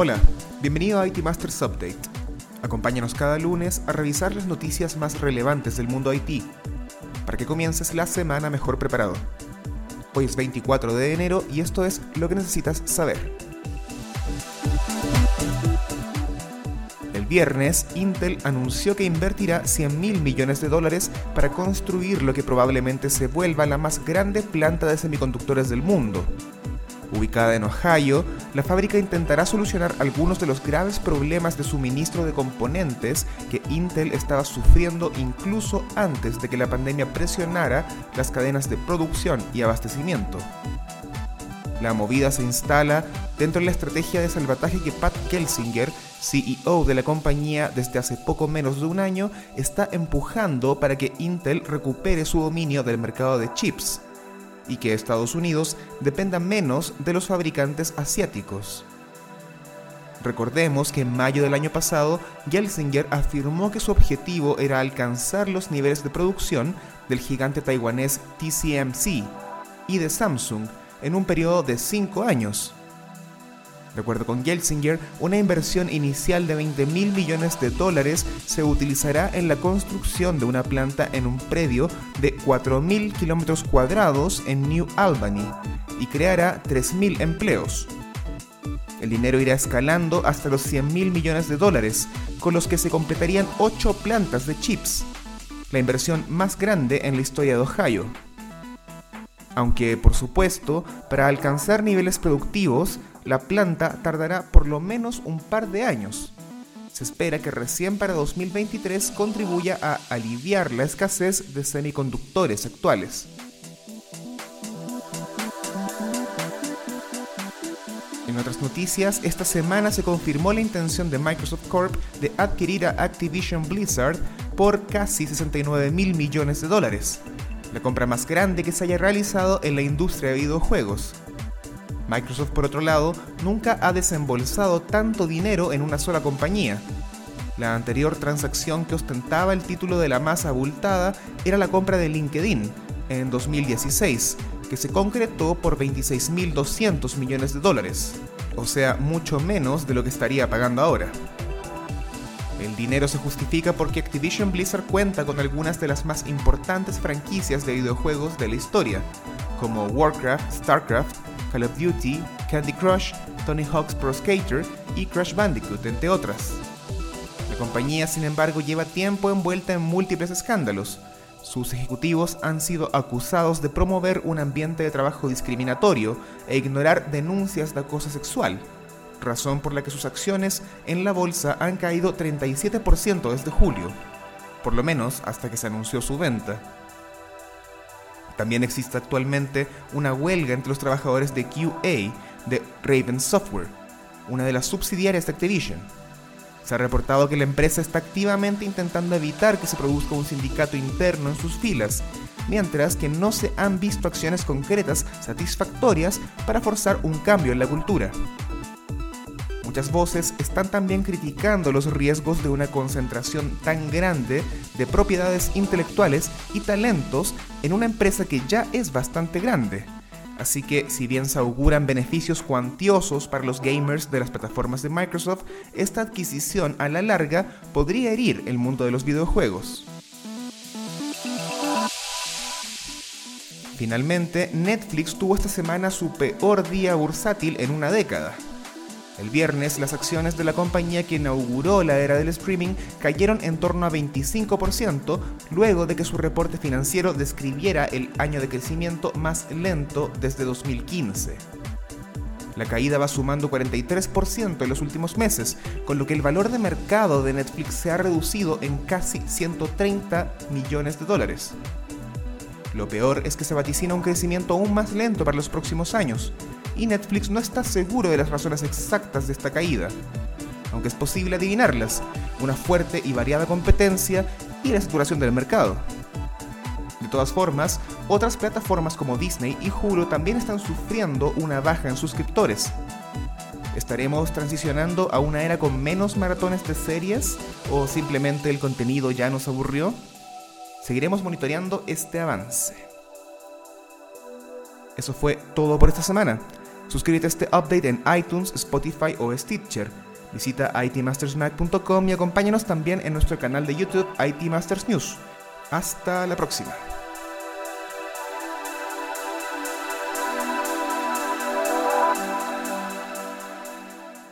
Hola, bienvenido a IT Masters Update. Acompáñanos cada lunes a revisar las noticias más relevantes del mundo IT, para que comiences la semana mejor preparado. Hoy es 24 de enero y esto es lo que necesitas saber. El viernes, Intel anunció que invertirá 100 mil millones de dólares para construir lo que probablemente se vuelva la más grande planta de semiconductores del mundo, Ubicada en Ohio, la fábrica intentará solucionar algunos de los graves problemas de suministro de componentes que Intel estaba sufriendo incluso antes de que la pandemia presionara las cadenas de producción y abastecimiento. La movida se instala dentro de la estrategia de salvataje que Pat Kelsinger, CEO de la compañía desde hace poco menos de un año, está empujando para que Intel recupere su dominio del mercado de chips y que Estados Unidos dependa menos de los fabricantes asiáticos. Recordemos que en mayo del año pasado, Gelsinger afirmó que su objetivo era alcanzar los niveles de producción del gigante taiwanés TCMC y de Samsung en un periodo de 5 años. De acuerdo con Gelsinger, una inversión inicial de 20 mil millones de dólares se utilizará en la construcción de una planta en un predio de 4.000 kilómetros cuadrados en New Albany y creará 3.000 empleos. El dinero irá escalando hasta los 100 mil millones de dólares, con los que se completarían 8 plantas de chips, la inversión más grande en la historia de Ohio aunque por supuesto, para alcanzar niveles productivos, la planta tardará por lo menos un par de años. Se espera que recién para 2023 contribuya a aliviar la escasez de semiconductores actuales. En otras noticias, esta semana se confirmó la intención de Microsoft Corp de adquirir a Activision Blizzard por casi 69 mil millones de dólares la compra más grande que se haya realizado en la industria de videojuegos. Microsoft, por otro lado, nunca ha desembolsado tanto dinero en una sola compañía. La anterior transacción que ostentaba el título de la más abultada era la compra de LinkedIn en 2016, que se concretó por 26.200 millones de dólares, o sea, mucho menos de lo que estaría pagando ahora. El dinero se justifica porque Activision Blizzard cuenta con algunas de las más importantes franquicias de videojuegos de la historia, como Warcraft, StarCraft, Call of Duty, Candy Crush, Tony Hawk's Pro Skater y Crash Bandicoot, entre otras. La compañía, sin embargo, lleva tiempo envuelta en múltiples escándalos. Sus ejecutivos han sido acusados de promover un ambiente de trabajo discriminatorio e ignorar denuncias de acoso sexual razón por la que sus acciones en la bolsa han caído 37% desde julio, por lo menos hasta que se anunció su venta. También existe actualmente una huelga entre los trabajadores de QA de Raven Software, una de las subsidiarias de Activision. Se ha reportado que la empresa está activamente intentando evitar que se produzca un sindicato interno en sus filas, mientras que no se han visto acciones concretas satisfactorias para forzar un cambio en la cultura. Voces están también criticando los riesgos de una concentración tan grande de propiedades intelectuales y talentos en una empresa que ya es bastante grande. Así que si bien se auguran beneficios cuantiosos para los gamers de las plataformas de Microsoft, esta adquisición a la larga podría herir el mundo de los videojuegos. Finalmente, Netflix tuvo esta semana su peor día bursátil en una década. El viernes, las acciones de la compañía que inauguró la era del streaming cayeron en torno a 25%, luego de que su reporte financiero describiera el año de crecimiento más lento desde 2015. La caída va sumando 43% en los últimos meses, con lo que el valor de mercado de Netflix se ha reducido en casi 130 millones de dólares. Lo peor es que se vaticina un crecimiento aún más lento para los próximos años, y Netflix no está seguro de las razones exactas de esta caída, aunque es posible adivinarlas, una fuerte y variada competencia y la saturación del mercado. De todas formas, otras plataformas como Disney y Hulu también están sufriendo una baja en suscriptores. ¿Estaremos transicionando a una era con menos maratones de series o simplemente el contenido ya nos aburrió? Seguiremos monitoreando este avance. Eso fue todo por esta semana. Suscríbete a este update en iTunes, Spotify o Stitcher. Visita itmastersmac.com y acompáñanos también en nuestro canal de YouTube IT Masters News. Hasta la próxima.